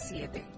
7.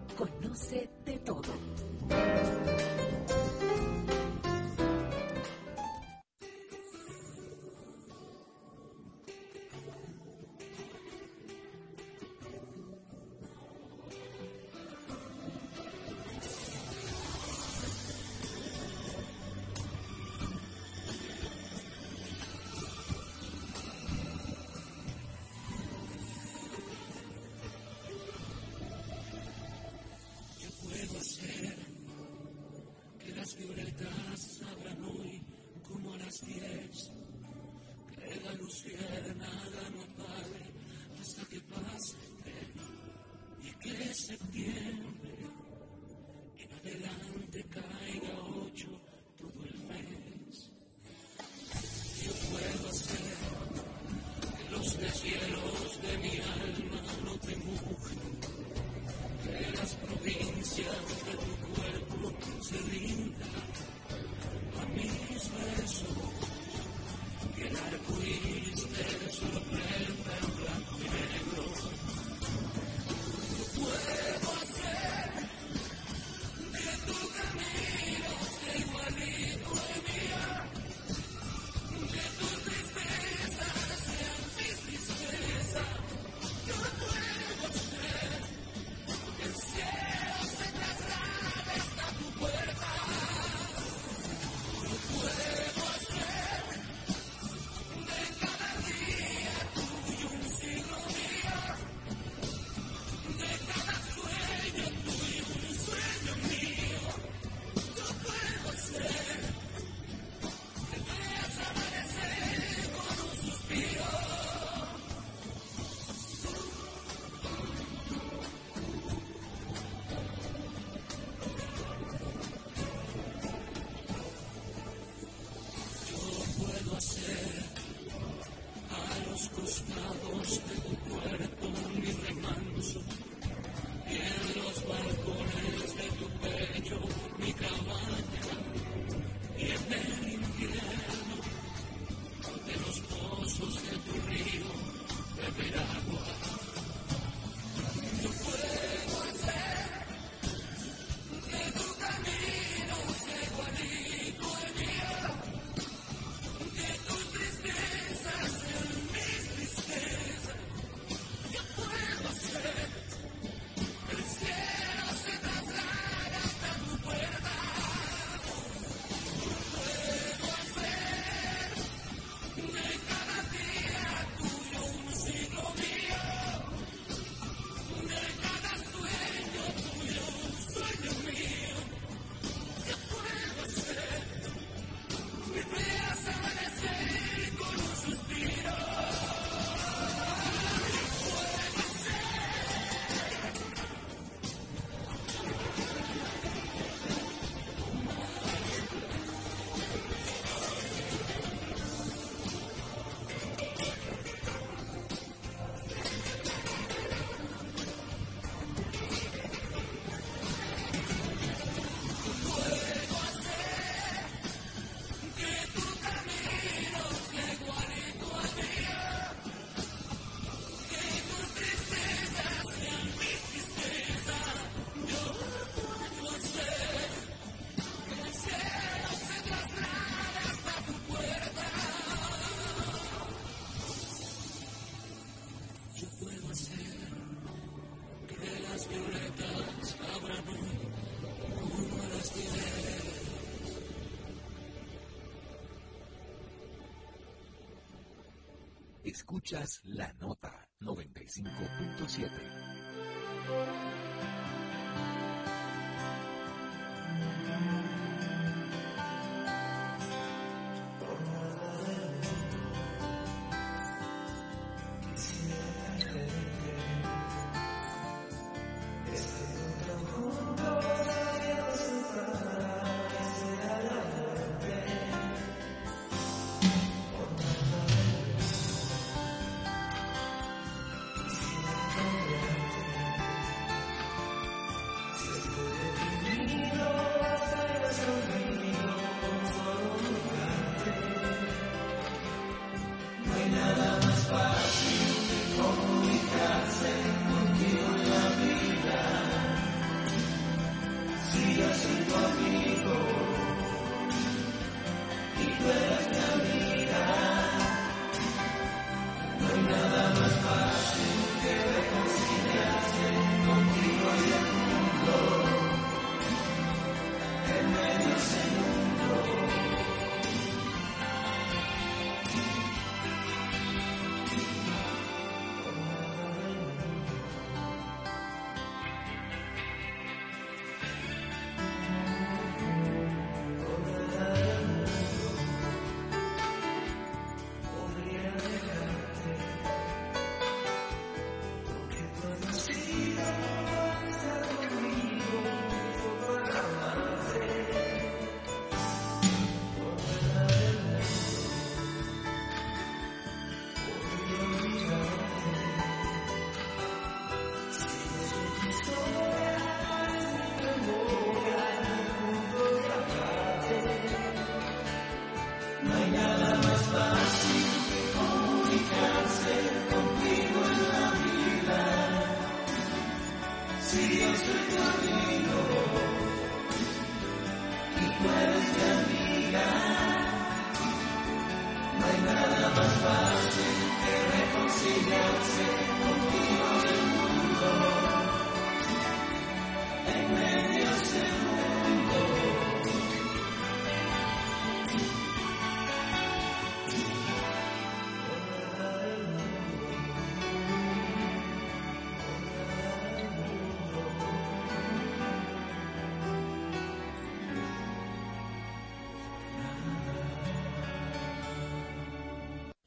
Escuchas la nota 95.7.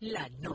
La no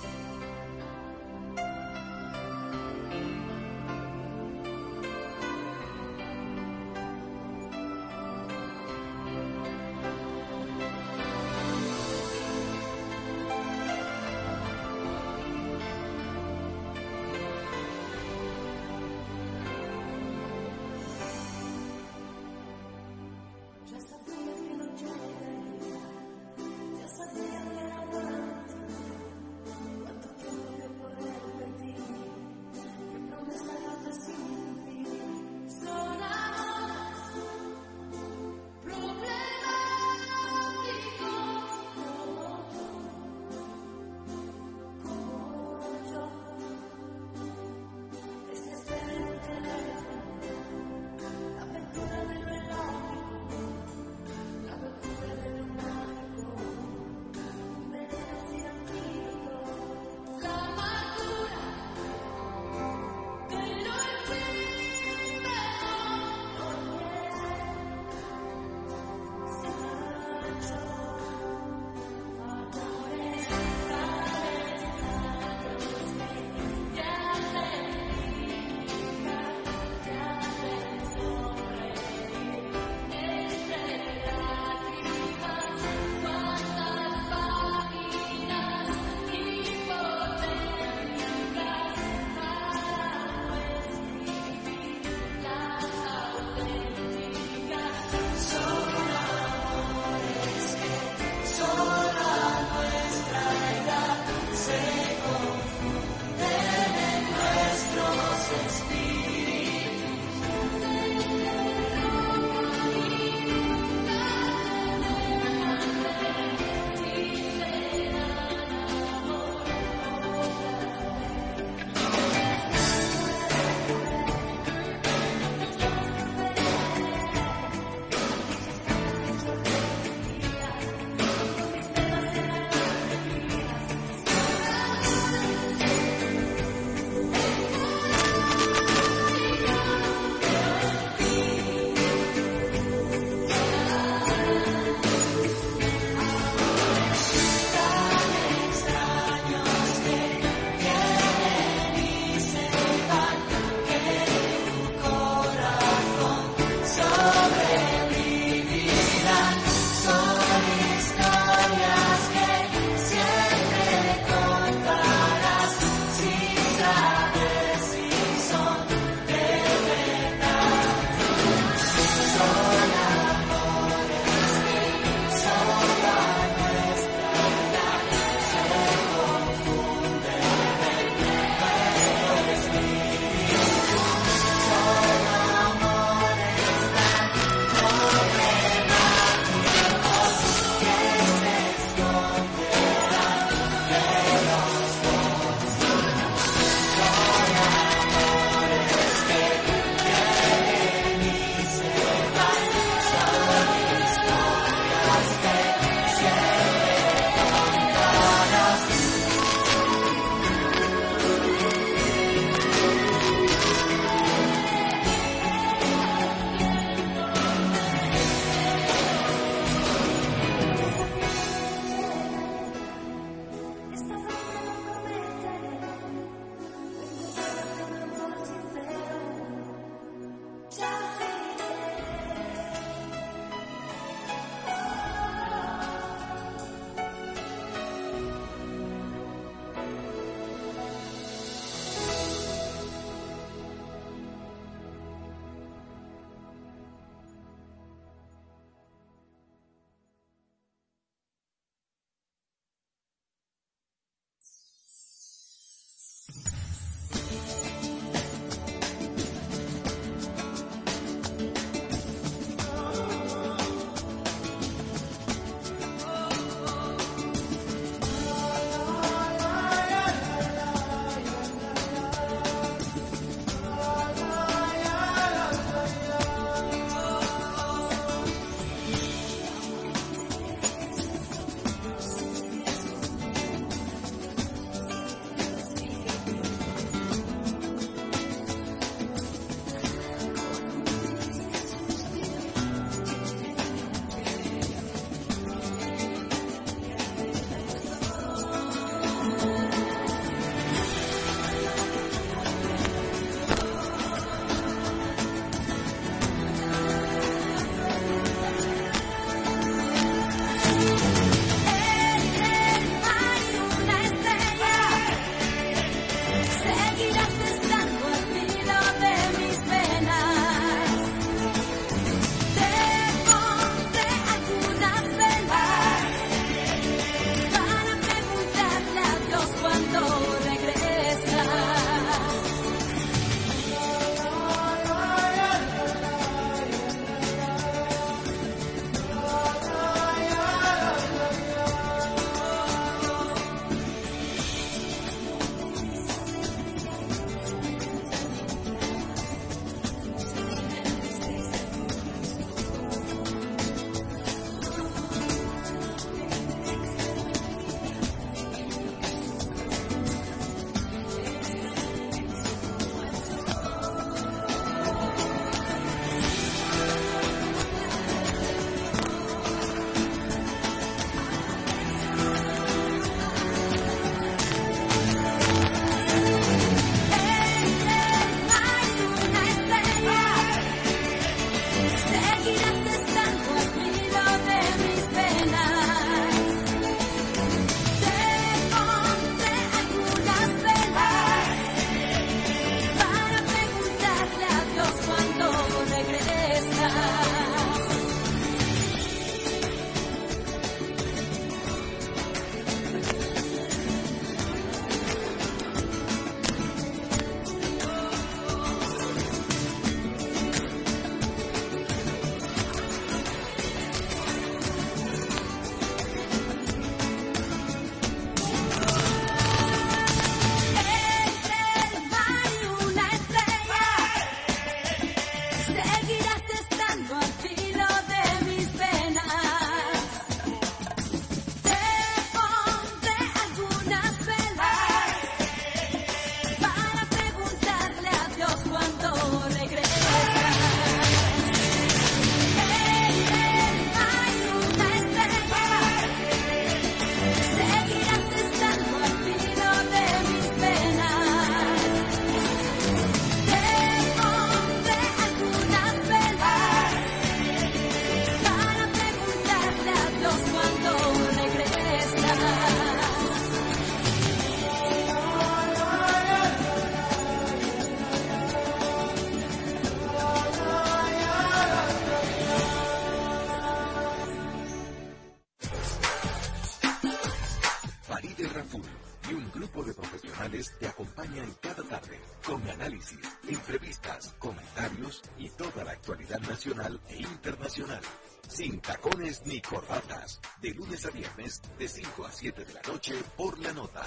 Nota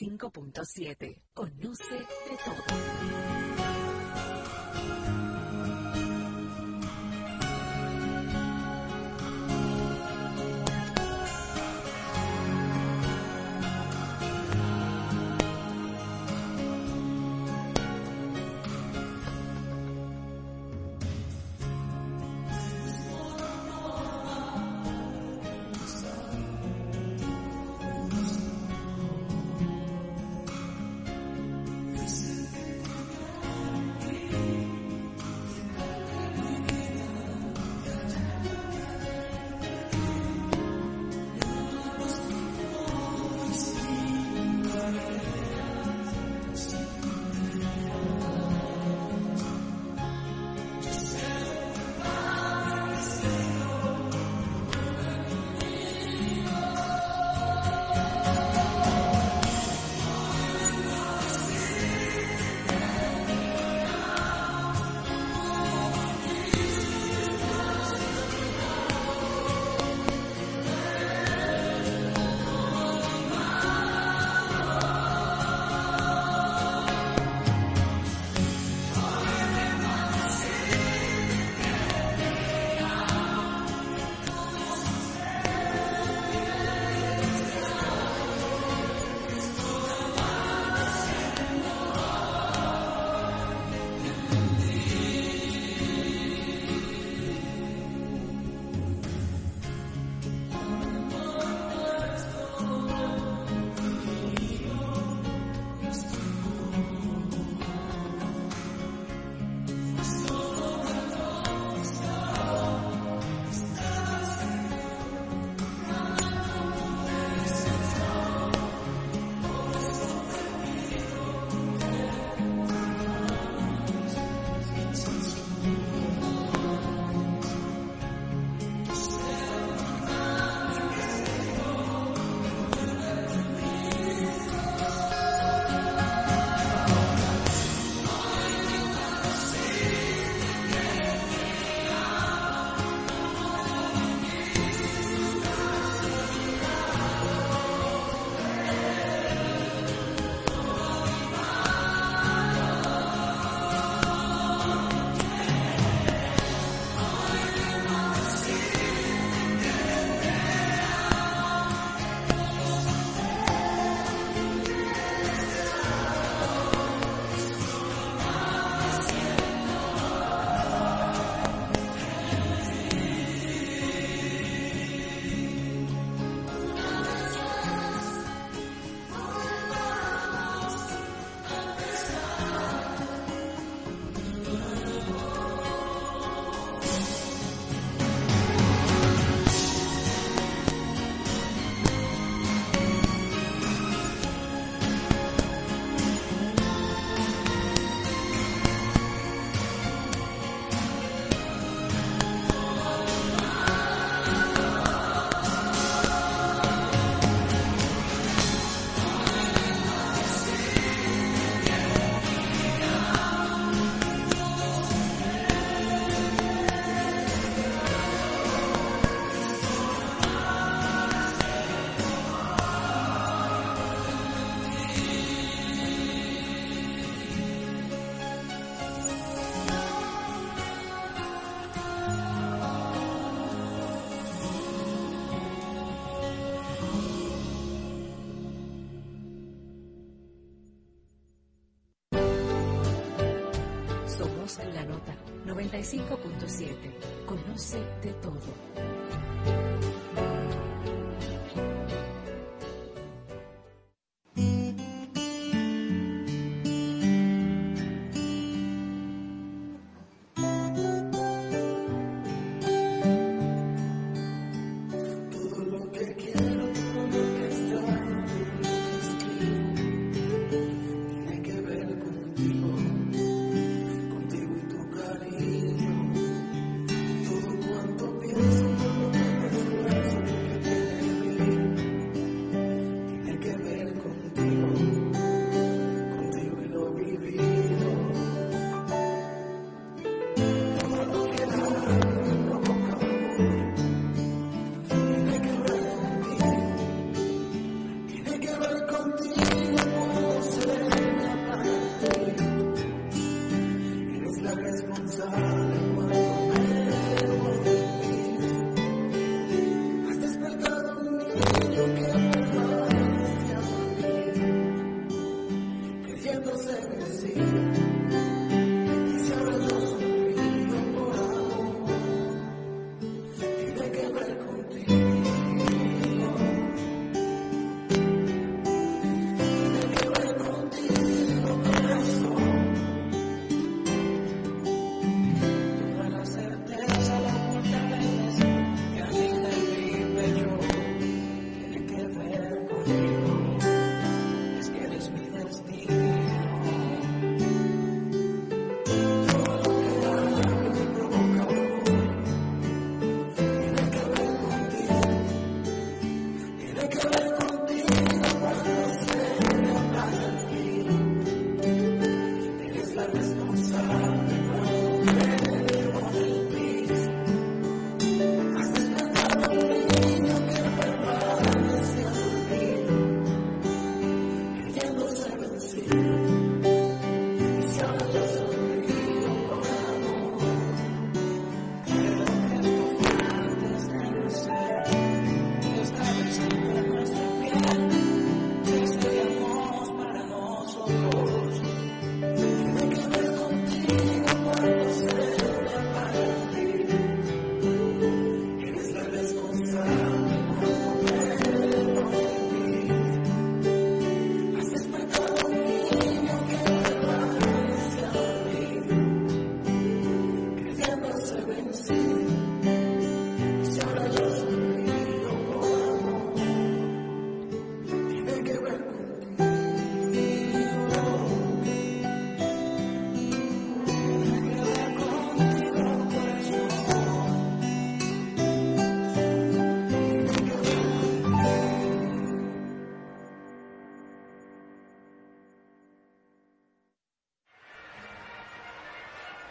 95.7. Conoce 95.7. Conoce de todo. siento ser bendecido.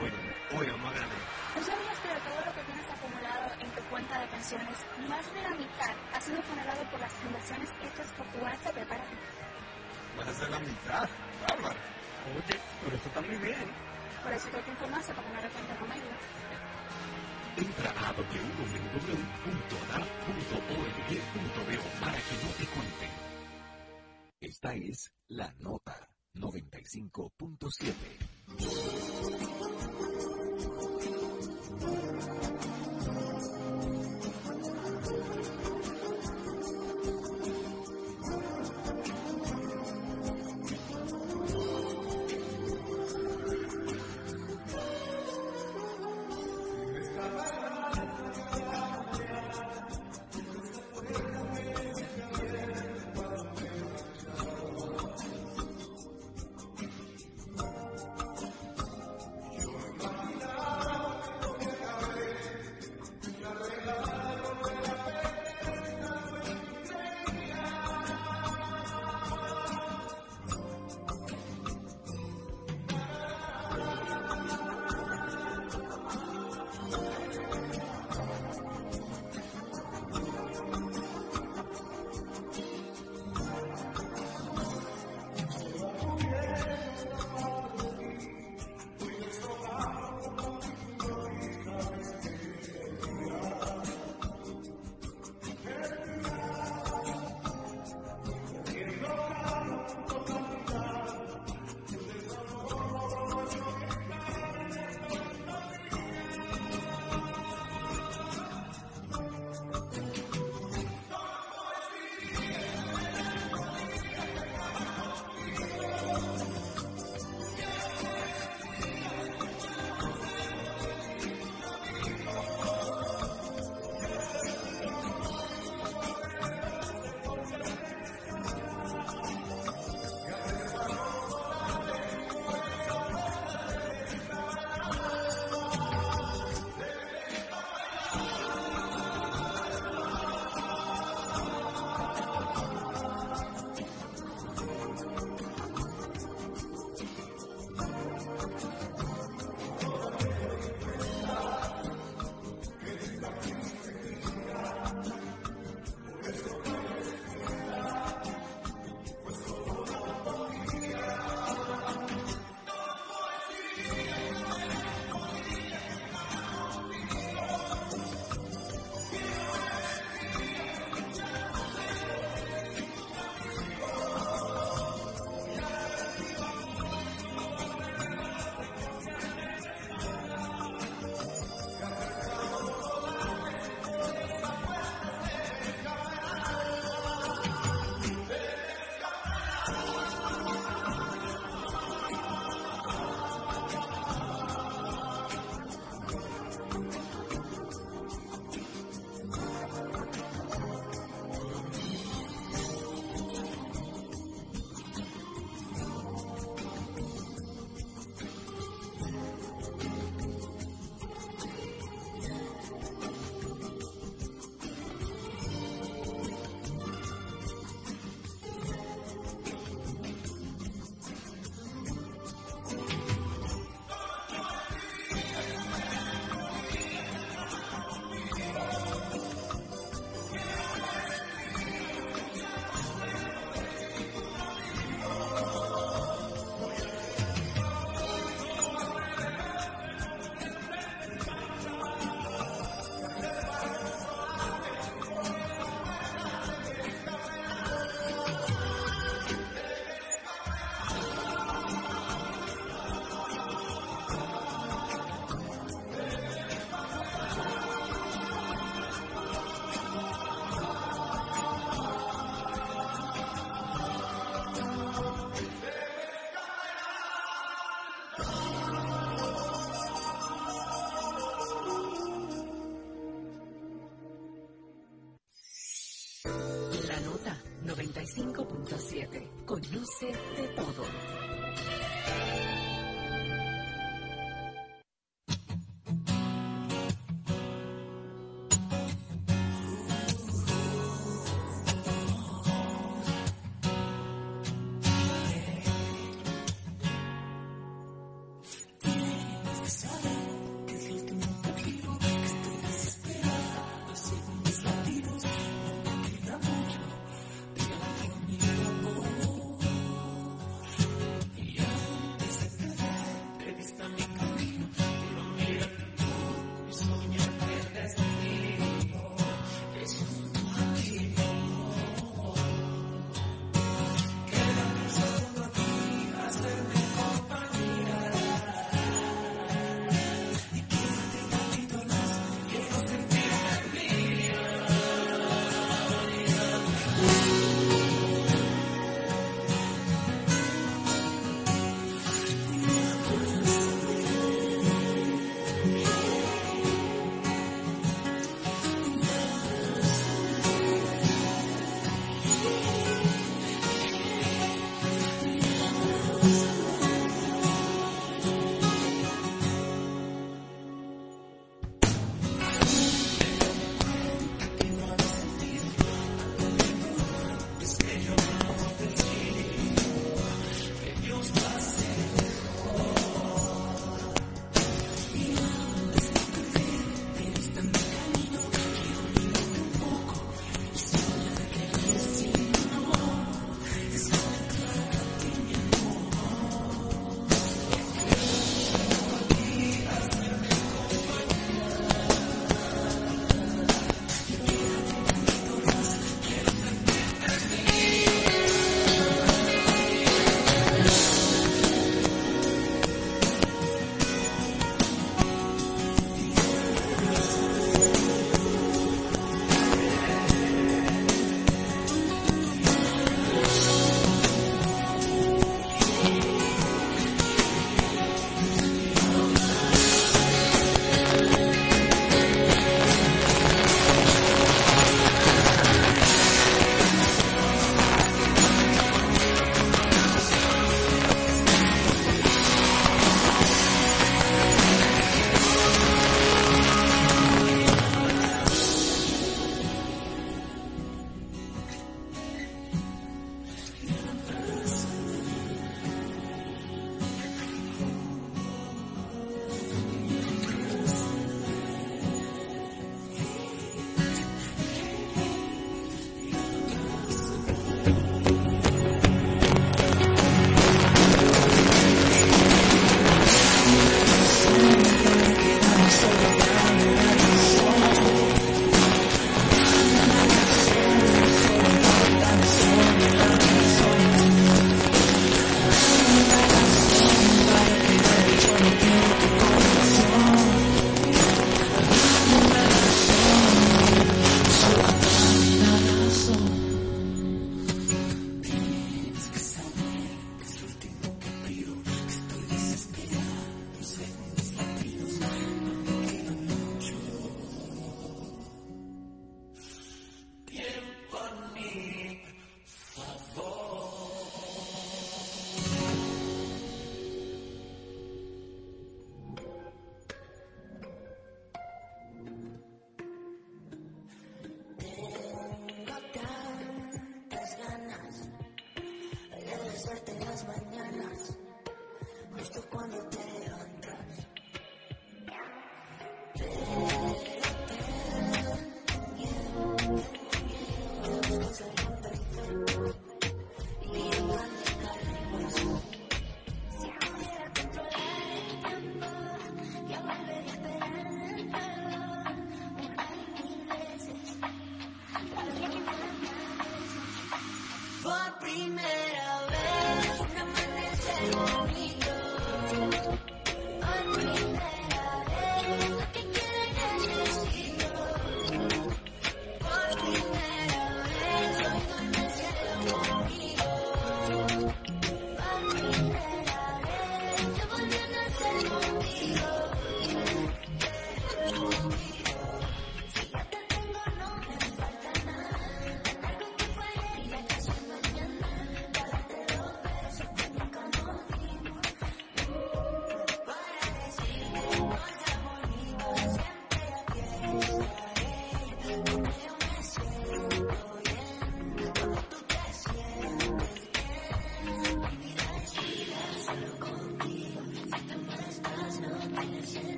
Bueno, bueno, Magali. ¿No sabías que de todo lo que tienes acumulado en tu cuenta de pensiones, más de la mitad ha sido generado por las fundaciones hechas por tu alta preparada? Vas a hacer la mitad, bárbaro. Oye, pero eso está muy bien. Por eso que te informaste para ganar cuenta conmigo. Entra a www.adap.org.do para que no te cuenten. Esta es la nota 95.7. うん。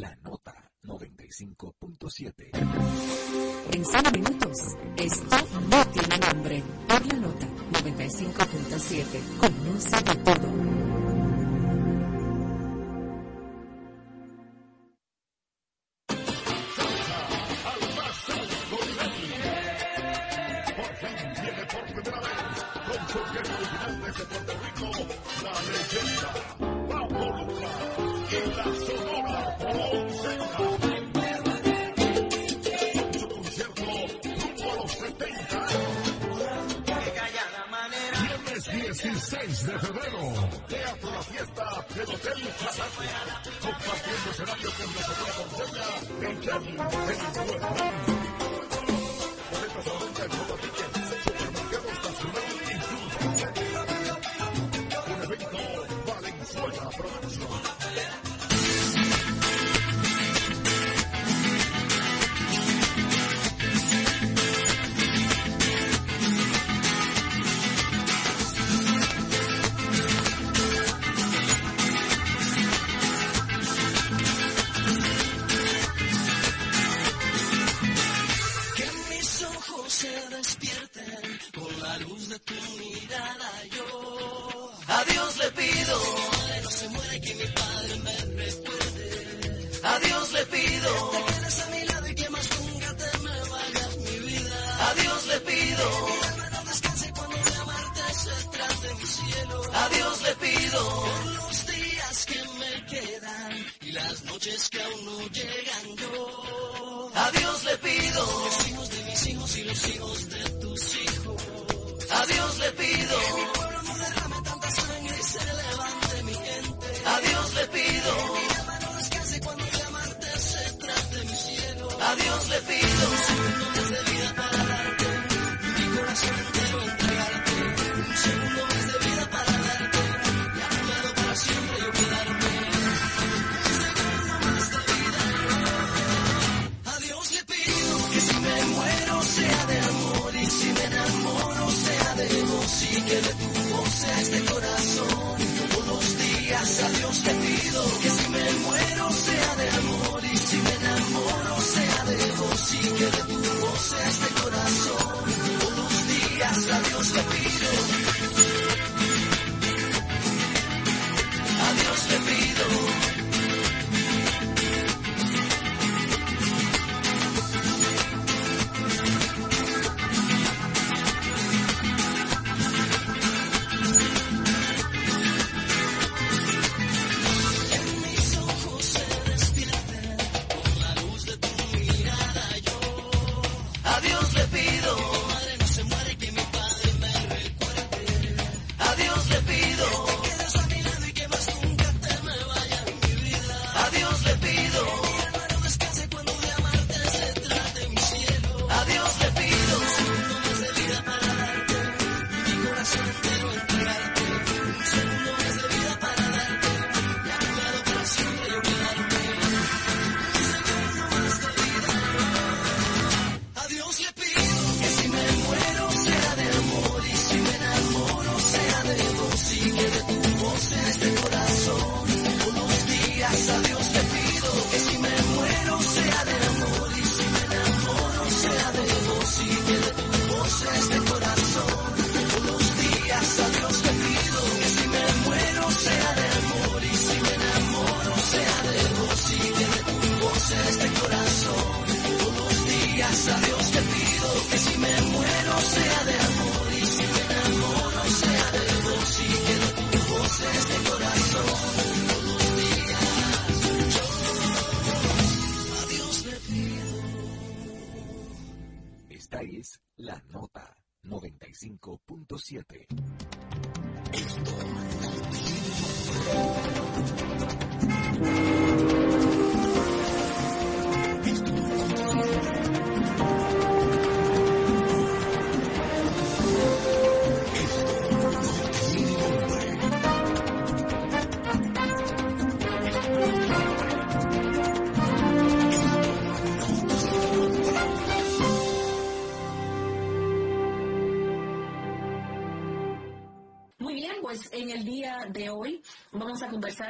La nota 95.7. En 5 minutos, esto no tiene nombre. Por la nota 95.7. Conoce de sea de amor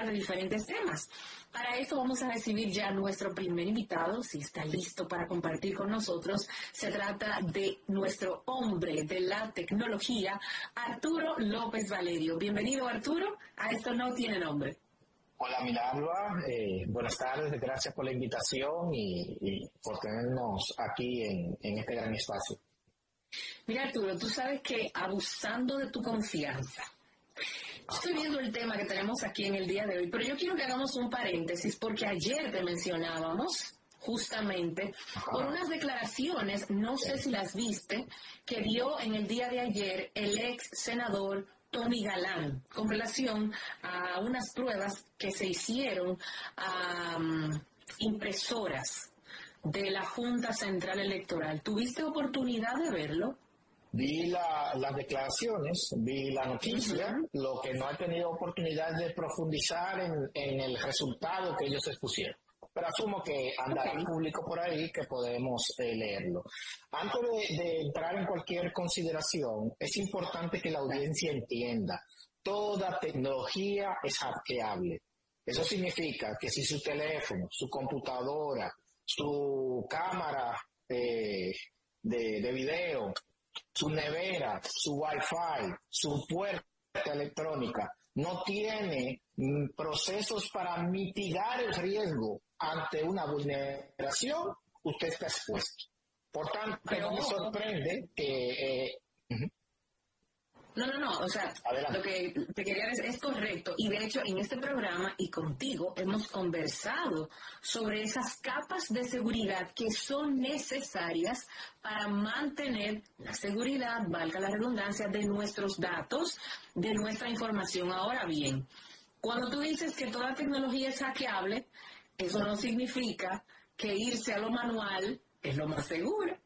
de diferentes temas. Para eso vamos a recibir ya nuestro primer invitado, si está listo para compartir con nosotros. Se trata de nuestro hombre de la tecnología, Arturo López Valerio. Bienvenido, Arturo. A esto no tiene nombre. Hola Milagro, eh, buenas tardes, gracias por la invitación y, por tenernos aquí en, en este gran espacio. Mira Arturo, tú sabes que abusando de tu confianza, Estoy viendo el tema que tenemos aquí en el día de hoy, pero yo quiero que hagamos un paréntesis porque ayer te mencionábamos justamente por unas declaraciones, no sé si las viste, que dio en el día de ayer el ex senador Tony Galán con relación a unas pruebas que se hicieron a impresoras de la Junta Central Electoral. ¿Tuviste oportunidad de verlo? Vi la, las declaraciones, vi la noticia, lo que no he tenido oportunidad de profundizar en, en el resultado que ellos expusieron. Pero asumo que anda okay. público por ahí que podemos eh, leerlo. Antes de, de entrar en cualquier consideración, es importante que la audiencia entienda, toda tecnología es hackeable. Eso significa que si su teléfono, su computadora, su cámara eh, de, de video, su nevera, su wifi, su puerta electrónica, no tiene mm, procesos para mitigar el riesgo ante una vulneración, usted está expuesto. Por tanto, Pero, no me sorprende que eh, no, no, no, o sea, lo que te quería decir es correcto. Y de hecho, en este programa y contigo hemos conversado sobre esas capas de seguridad que son necesarias para mantener la seguridad, valga la redundancia, de nuestros datos, de nuestra información. Ahora bien, cuando tú dices que toda tecnología es hackeable, eso no significa que irse a lo manual es lo más seguro.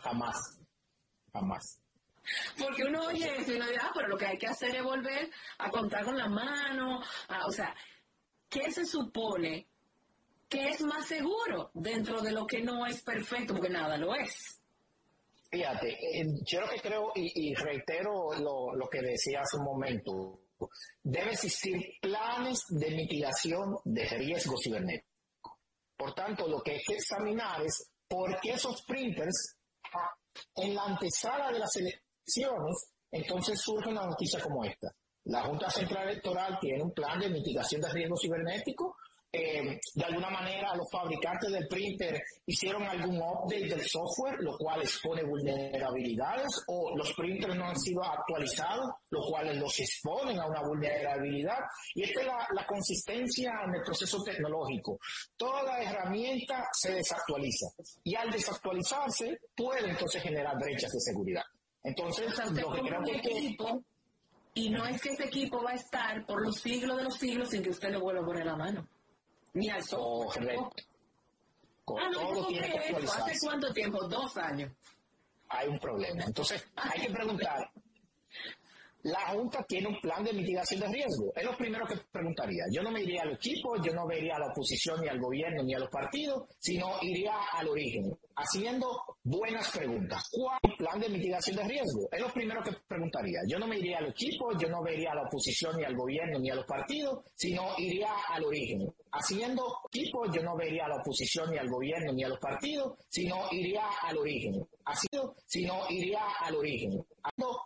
jamás, jamás. Porque uno oye eso y uno dice, ah, pero lo que hay que hacer es volver a contar con la mano. o sea, ¿qué se supone que es más seguro dentro de lo que no es perfecto? Porque nada lo es. Fíjate, yo lo que creo, y, reitero lo, lo que decía hace un momento, debe existir planes de mitigación de riesgos cibernéticos. Por tanto, lo que hay que examinar es por qué esos printers en la antesala de las elecciones, entonces surge una noticia como esta. La Junta Central Electoral tiene un plan de mitigación de riesgo cibernético eh, de alguna manera los fabricantes del printer hicieron algún update del software, lo cual expone vulnerabilidades, o los printers no han sido actualizados, lo cual los exponen a una vulnerabilidad. Y esta es la, consistencia en el proceso tecnológico. Toda herramienta se desactualiza y al desactualizarse puede entonces generar brechas de seguridad. Entonces, lo que creo que... y no es que ese equipo va a estar por los siglos de los siglos sin que usted le vuelva a poner la mano. Ni al Correcto. ah, no, todo tiene que. ¿Hace cuánto tiempo? Dos años. Hay un problema. Entonces, hay que preguntar, la Junta tiene un plan de mitigación de riesgo. Es lo primero que preguntaría. Yo no me iría al equipo, yo no vería a la oposición ni al gobierno ni a los partidos, sino iría al origen, haciendo buenas preguntas. ¿Cuál es el plan de mitigación de riesgo? Es lo primero que preguntaría. Yo no me iría al equipo, yo no vería a la oposición ni al gobierno ni a los partidos, sino iría al origen. Haciendo equipo, yo no vería a la oposición ni al gobierno ni a los partidos, sino iría al origen. Haciendo, sino iría al origen. Haciendo